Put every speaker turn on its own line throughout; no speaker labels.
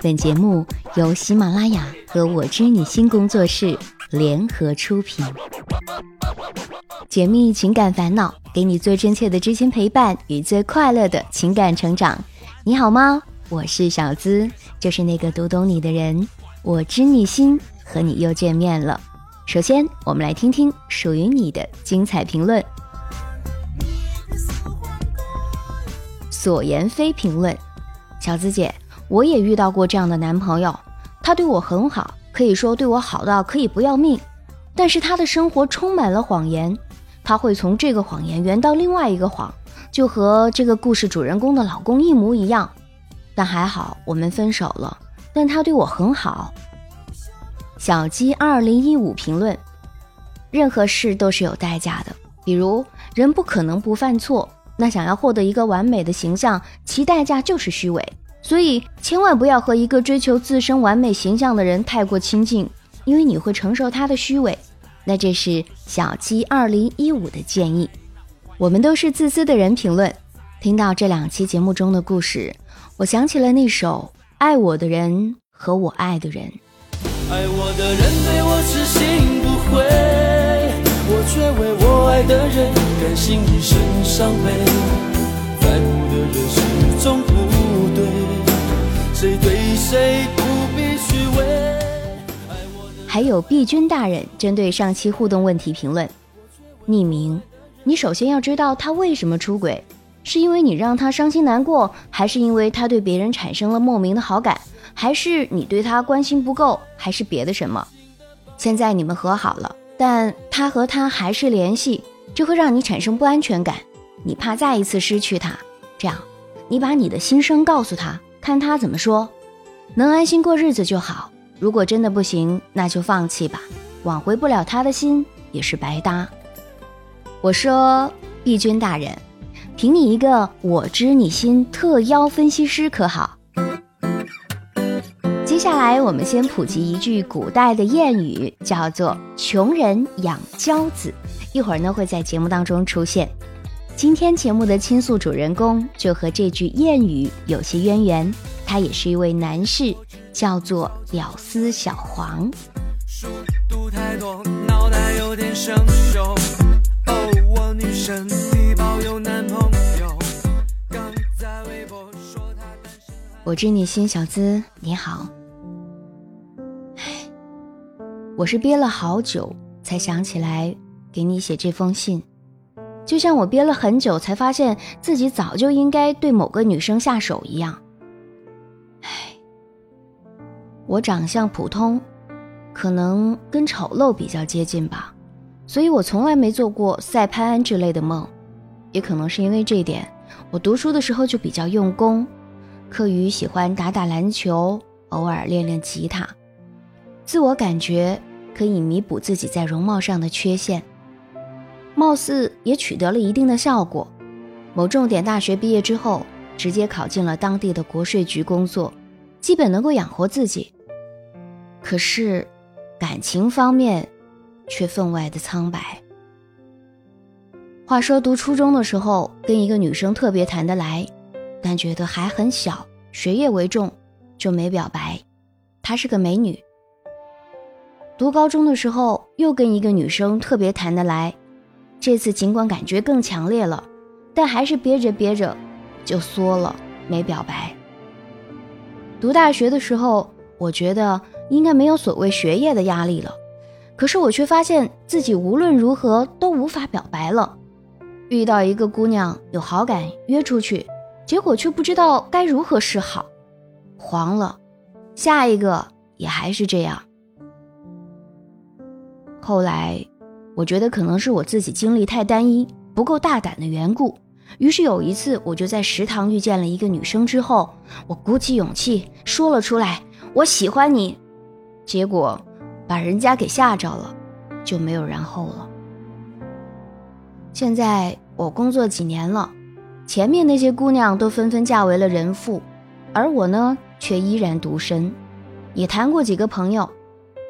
本节目由喜马拉雅和我知你心工作室联合出品，解密情感烦恼，给你最真切的知心陪伴与最快乐的情感成长。你好吗？我是小资，就是那个读懂你的人。我知你心，和你又见面了。首先，我们来听听属于你的精彩评论。所言非评论，小资姐，我也遇到过这样的男朋友，他对我很好，可以说对我好到可以不要命，但是他的生活充满了谎言，他会从这个谎言圆到另外一个谎，就和这个故事主人公的老公一模一样。但还好我们分手了，但他对我很好。小鸡二零一五评论：任何事都是有代价的，比如人不可能不犯错，那想要获得一个完美的形象，其代价就是虚伪。所以千万不要和一个追求自身完美形象的人太过亲近，因为你会承受他的虚伪。那这是小鸡二零一五的建议。我们都是自私的人。评论：听到这两期节目中的故事。我想起了那首《爱我的人和我爱的人》。爱我的人对我痴心不悔，我却为我爱的人甘心一生伤悲。在乎的人始终不，谁对谁不必虚伪。还有碧君大人针对上期互动问题评论：匿名，你首先要知道他为什么出轨。是因为你让他伤心难过，还是因为他对别人产生了莫名的好感，还是你对他关心不够，还是别的什么？现在你们和好了，但他和他还是联系，这会让你产生不安全感，你怕再一次失去他。这样，你把你的心声告诉他，看他怎么说，能安心过日子就好。如果真的不行，那就放弃吧，挽回不了他的心也是白搭。我说，碧君大人。凭你一个我知你心特邀分析师可好？接下来我们先普及一句古代的谚语，叫做“穷人养骄子”，一会儿呢会在节目当中出现。今天节目的倾诉主人公就和这句谚语有些渊源，他也是一位男士，叫做屌丝小黄。我知你心，小资你好。唉，我是憋了好久才想起来给你写这封信，就像我憋了很久才发现自己早就应该对某个女生下手一样。唉，我长相普通，可能跟丑陋比较接近吧，所以我从来没做过赛潘安之类的梦，也可能是因为这点，我读书的时候就比较用功。课余喜欢打打篮球，偶尔练练吉他，自我感觉可以弥补自己在容貌上的缺陷，貌似也取得了一定的效果。某重点大学毕业之后，直接考进了当地的国税局工作，基本能够养活自己。可是，感情方面却分外的苍白。话说读初中的时候，跟一个女生特别谈得来。但觉得还很小，学业为重，就没表白。她是个美女。读高中的时候，又跟一个女生特别谈得来，这次尽管感觉更强烈了，但还是憋着憋着就缩了，没表白。读大学的时候，我觉得应该没有所谓学业的压力了，可是我却发现自己无论如何都无法表白了。遇到一个姑娘有好感，约出去。结果却不知道该如何是好，黄了，下一个也还是这样。后来，我觉得可能是我自己经历太单一，不够大胆的缘故。于是有一次，我就在食堂遇见了一个女生，之后我鼓起勇气说了出来：“我喜欢你。”结果把人家给吓着了，就没有然后了。现在我工作几年了。前面那些姑娘都纷纷嫁为了人妇，而我呢，却依然独身。也谈过几个朋友，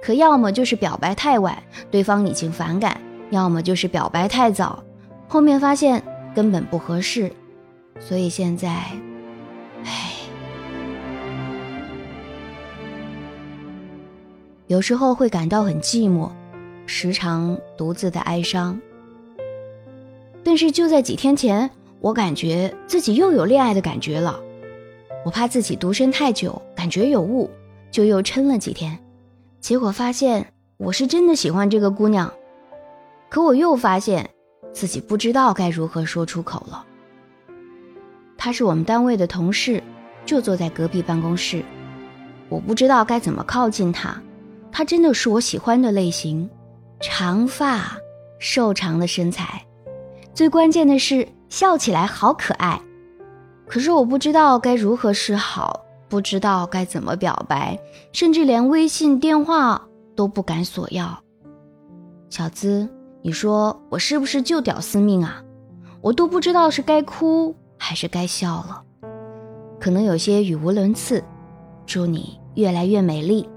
可要么就是表白太晚，对方已经反感；要么就是表白太早，后面发现根本不合适。所以现在，唉，有时候会感到很寂寞，时常独自的哀伤。但是就在几天前，我感觉自己又有恋爱的感觉了。我怕自己独身太久，感觉有误，就又撑了几天。结果发现我是真的喜欢这个姑娘，可我又发现自己不知道该如何说出口了。她是我们单位的同事，就坐在隔壁办公室。我不知道该怎么靠近她。她真的是我喜欢的类型，长发，瘦长的身材，最关键的是笑起来好可爱。可是我不知道该如何是好，不知道该怎么表白，甚至连微信电话都不敢索要。小资，你说我是不是就屌丝命啊？我都不知道是该哭还是该笑了，可能有些语无伦次。祝你越来越美丽。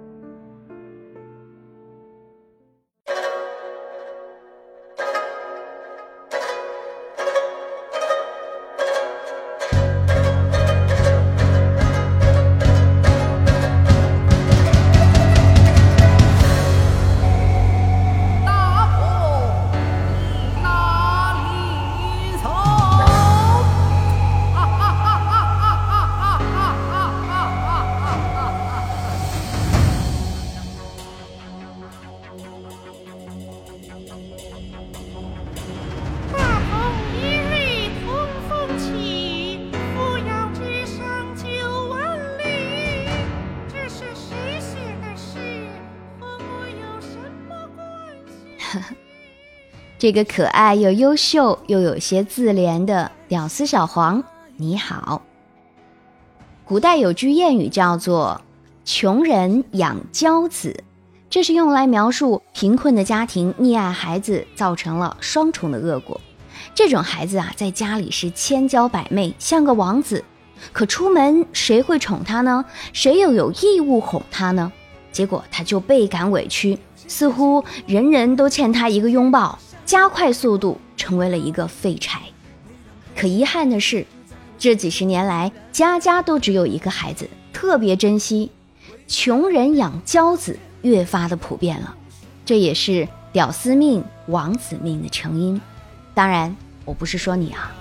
这个可爱又优秀又有些自怜的屌丝小黄，你好。古代有句谚语叫做“穷人养骄子”，这是用来描述贫困的家庭溺爱孩子，造成了双重的恶果。这种孩子啊，在家里是千娇百媚，像个王子，可出门谁会宠他呢？谁又有义务哄他呢？结果他就倍感委屈，似乎人人都欠他一个拥抱。加快速度，成为了一个废柴。可遗憾的是，这几十年来，家家都只有一个孩子，特别珍惜。穷人养骄子越发的普遍了，这也是屌丝命、王子命的成因。当然，我不是说你啊。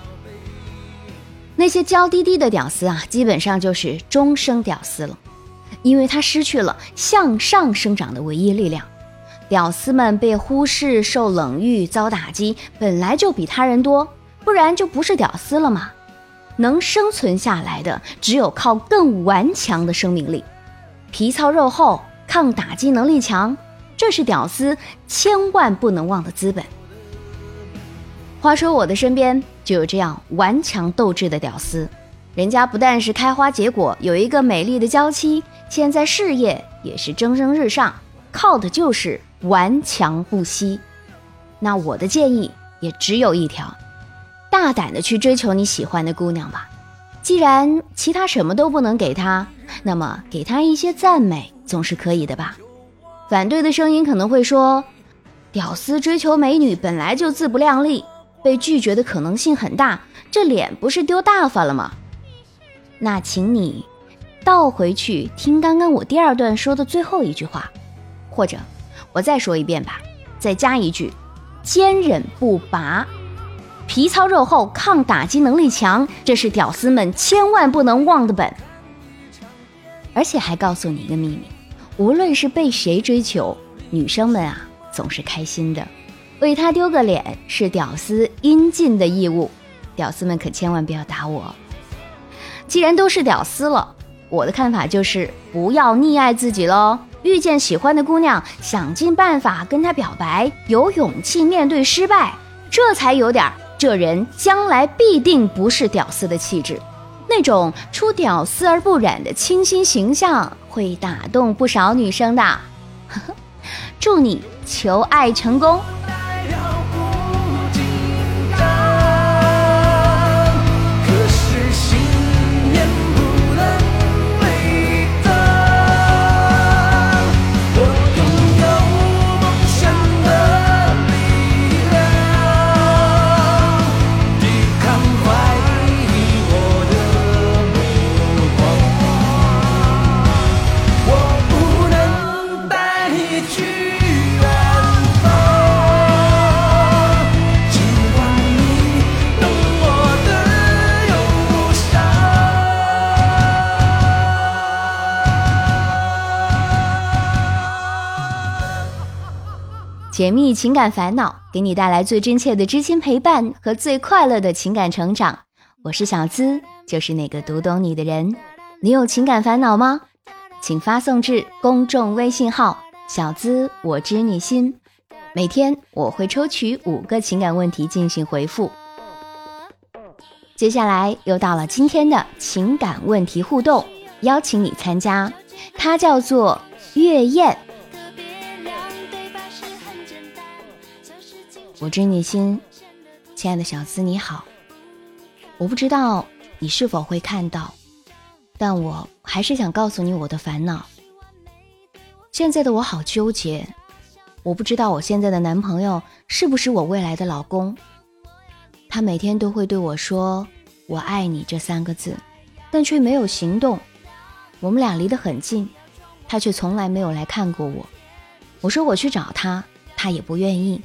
那些娇滴滴的屌丝啊，基本上就是终生屌丝了，因为他失去了向上生长的唯一力量。屌丝们被忽视、受冷遇、遭打击，本来就比他人多，不然就不是屌丝了吗？能生存下来的，只有靠更顽强的生命力，皮糙肉厚、抗打击能力强，这是屌丝千万不能忘的资本。话说我的身边就有这样顽强斗志的屌丝，人家不但是开花结果，有一个美丽的娇妻，现在事业也是蒸蒸日上，靠的就是。顽强不息，那我的建议也只有一条：大胆的去追求你喜欢的姑娘吧。既然其他什么都不能给她，那么给她一些赞美总是可以的吧。反对的声音可能会说：屌丝追求美女本来就自不量力，被拒绝的可能性很大，这脸不是丢大发了吗？那请你倒回去听刚刚我第二段说的最后一句话，或者。我再说一遍吧，再加一句：坚韧不拔，皮糙肉厚，抗打击能力强，这是屌丝们千万不能忘的本。而且还告诉你一个秘密：无论是被谁追求，女生们啊总是开心的。为他丢个脸是屌丝应尽的义务，屌丝们可千万不要打我。既然都是屌丝了，我的看法就是不要溺爱自己喽。遇见喜欢的姑娘，想尽办法跟她表白，有勇气面对失败，这才有点这人将来必定不是屌丝的气质。那种出屌丝而不染的清新形象，会打动不少女生的。祝你求爱成功！解密情感烦恼，给你带来最真切的知心陪伴和最快乐的情感成长。我是小资，就是那个读懂你的人。你有情感烦恼吗？请发送至公众微信号“小资我知你心”，每天我会抽取五个情感问题进行回复。接下来又到了今天的情感问题互动，邀请你参加，它叫做月宴。我知你心，亲爱的小司你好。我不知道你是否会看到，但我还是想告诉你我的烦恼。现在的我好纠结，我不知道我现在的男朋友是不是我未来的老公。他每天都会对我说“我爱你”这三个字，但却没有行动。我们俩离得很近，他却从来没有来看过我。我说我去找他，他也不愿意。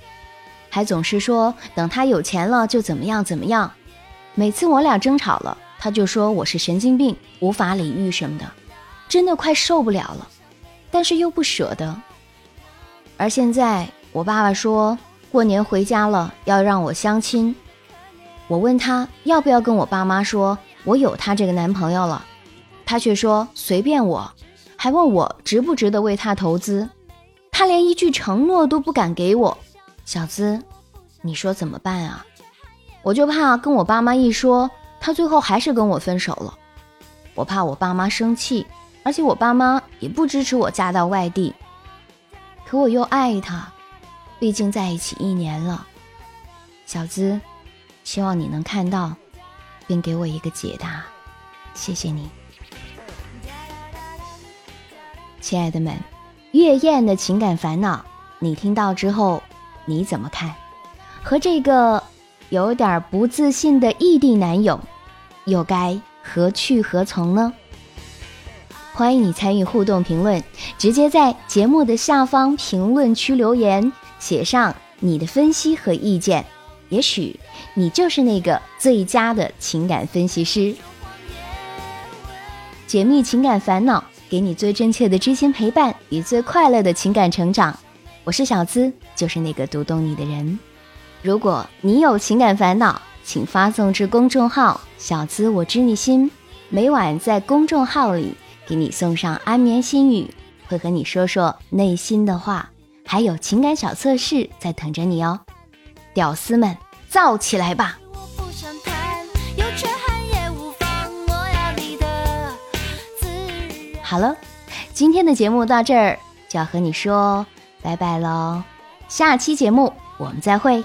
还总是说等他有钱了就怎么样怎么样，每次我俩争吵了，他就说我是神经病，无法理喻什么的，真的快受不了了，但是又不舍得。而现在我爸爸说过年回家了要让我相亲，我问他要不要跟我爸妈说我有他这个男朋友了，他却说随便我，还问我值不值得为他投资，他连一句承诺都不敢给我。小资，你说怎么办啊？我就怕跟我爸妈一说，他最后还是跟我分手了。我怕我爸妈生气，而且我爸妈也不支持我嫁到外地。可我又爱他，毕竟在一起一年了。小资，希望你能看到，并给我一个解答。谢谢你，亲爱的们。月燕的情感烦恼，你听到之后。你怎么看？和这个有点不自信的异地男友，又该何去何从呢？欢迎你参与互动评论，直接在节目的下方评论区留言，写上你的分析和意见。也许你就是那个最佳的情感分析师。解密情感烦恼，给你最真切的知心陪伴与最快乐的情感成长。我是小资，就是那个读懂你的人。如果你有情感烦恼，请发送至公众号“小资我知你心”，每晚在公众号里给你送上安眠心语，会和你说说内心的话，还有情感小测试在等着你哦。屌丝们，造起来吧！好了，今天的节目到这儿就要和你说。拜拜喽，下期节目我们再会。